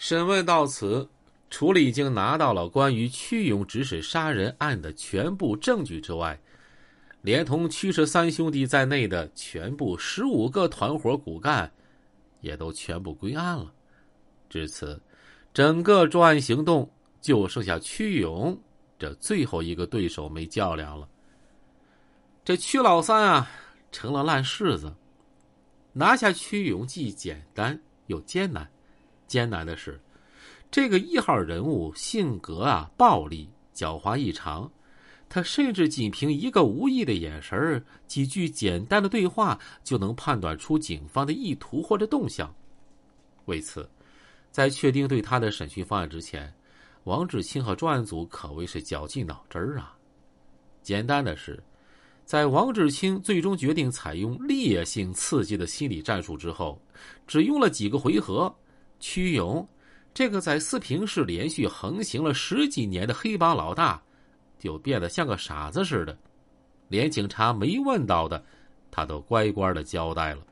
审问到此，除了已经拿到了关于屈勇指使杀人案的全部证据之外，连同屈氏三兄弟在内的全部十五个团伙骨干，也都全部归案了。至此，整个专案行动就剩下屈勇这最后一个对手没较量了。这屈老三啊，成了烂柿子。拿下屈勇既简单又艰难。艰难的是，这个一号人物性格啊暴力、狡猾异常。他甚至仅凭一个无意的眼神几句简单的对话，就能判断出警方的意图或者动向。为此，在确定对他的审讯方案之前，王志清和专案组可谓是绞尽脑汁儿啊。简单的是，在王志清最终决定采用烈性刺激的心理战术之后，只用了几个回合，屈勇这个在四平市连续横行了十几年的黑帮老大。就变得像个傻子似的，连警察没问到的，他都乖乖的交代了。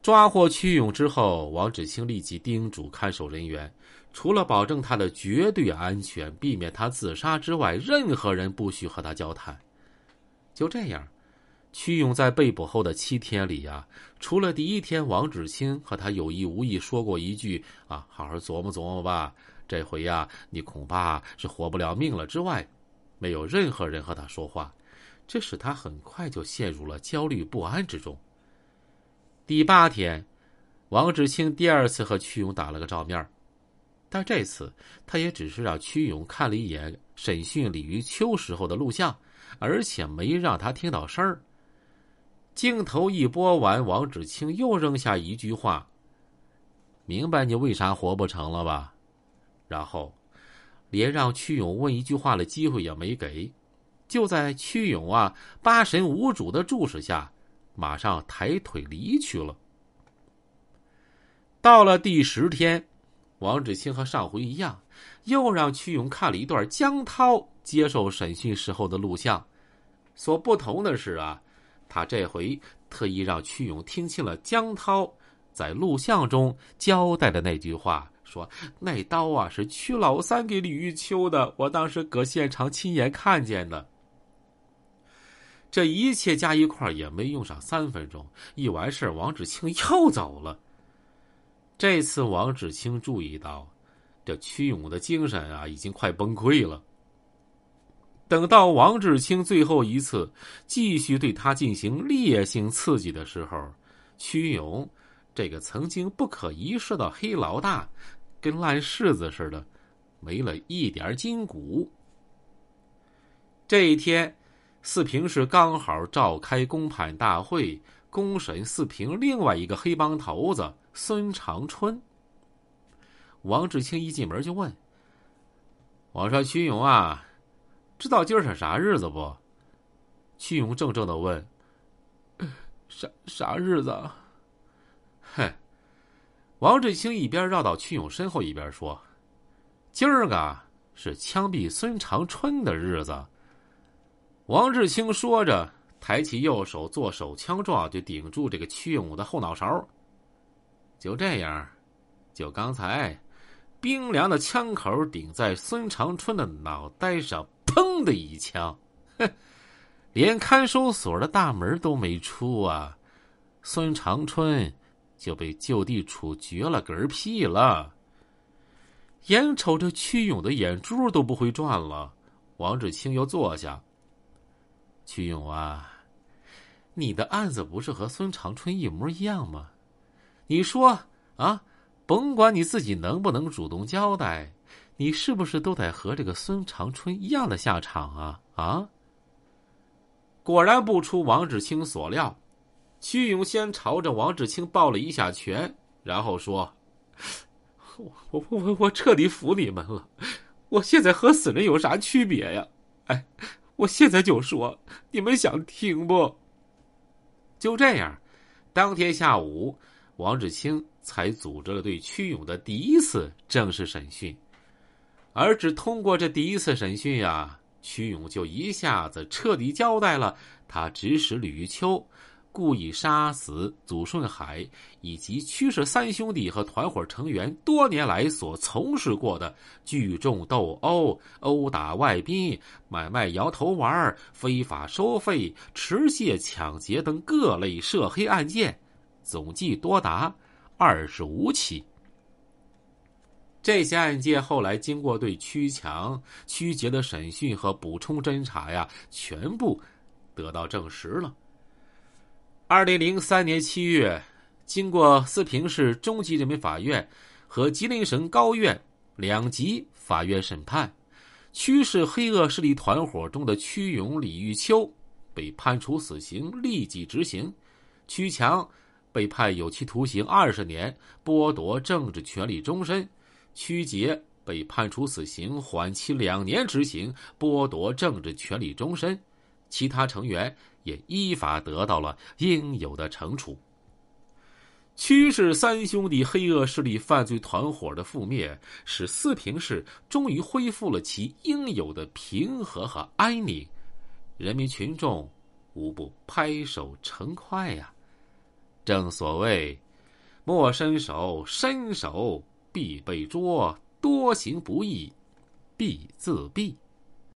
抓获屈勇之后，王志清立即叮嘱看守人员，除了保证他的绝对安全，避免他自杀之外，任何人不许和他交谈。就这样，屈勇在被捕后的七天里呀，除了第一天王志清和他有意无意说过一句“啊，好好琢磨琢磨吧，这回呀，你恐怕是活不了命了”之外，没有任何人和他说话，这使他很快就陷入了焦虑不安之中。第八天，王志清第二次和屈勇打了个照面，但这次他也只是让屈勇看了一眼审讯李玉秋时候的录像，而且没让他听到声儿。镜头一播完，王志清又扔下一句话：“明白你为啥活不成了吧？”然后。连让屈勇问一句话的机会也没给，就在屈勇啊八神无主的注视下，马上抬腿离去了。到了第十天，王志清和上回一样，又让屈勇看了一段江涛接受审讯时候的录像。所不同的是啊，他这回特意让屈勇听清了江涛在录像中交代的那句话。说那刀啊是屈老三给李玉秋的，我当时搁现场亲眼看见的。这一切加一块也没用上三分钟，一完事王志清又走了。这次王志清注意到，这屈勇的精神啊已经快崩溃了。等到王志清最后一次继续对他进行烈性刺激的时候，屈勇这个曾经不可一世的黑老大。跟烂柿子似的，没了一点筋骨。这一天，四平市刚好召开公判大会，公审四平另外一个黑帮头子孙长春。王志清一进门就问：“我说屈勇啊，知道今儿是啥日子不？”屈勇怔怔的问：“啥啥日子？”哼。王志清一边绕到屈勇身后，一边说：“今儿个是枪毙孙长春的日子。”王志清说着，抬起右手做手枪状，就顶住这个屈勇的后脑勺。就这样，就刚才，冰凉的枪口顶在孙长春的脑袋上，砰的一枪，哼，连看守所的大门都没出啊！孙长春。就被就地处决了嗝屁了。眼瞅着屈勇的眼珠都不会转了，王志清又坐下。屈勇啊，你的案子不是和孙长春一模一样吗？你说啊，甭管你自己能不能主动交代，你是不是都得和这个孙长春一样的下场啊？啊！果然不出王志清所料。屈勇先朝着王志清抱了一下拳，然后说：“我我我我彻底服你们了！我现在和死人有啥区别呀？哎，我现在就说，你们想听不？”就这样，当天下午，王志清才组织了对屈勇的第一次正式审讯。而只通过这第一次审讯呀，屈勇就一下子彻底交代了他指使吕秋。故意杀死祖顺海以及屈氏三兄弟和团伙成员多年来所从事过的聚众斗殴、殴打外宾、买卖摇头丸、非法收费、持械抢劫等各类涉黑案件，总计多达二十五起。这些案件后来经过对屈强、屈杰的审讯和补充侦查呀，全部得到证实了。二零零三年七月，经过四平市中级人民法院和吉林省高院两级法院审判，屈氏黑恶势力团伙中的屈勇、李玉秋被判处死刑，立即执行；屈强被判有期徒刑二十年，剥夺政治权利终身。曲杰被判处死刑，缓期两年执行，剥夺政治权利终身。其他成员也依法得到了应有的惩处。屈氏三兄弟黑恶势力犯罪团伙的覆灭，使四平市终于恢复了其应有的平和和安宁，人民群众无不拍手称快呀！正所谓，莫伸手，伸手。必被捉，多行不义必自毙。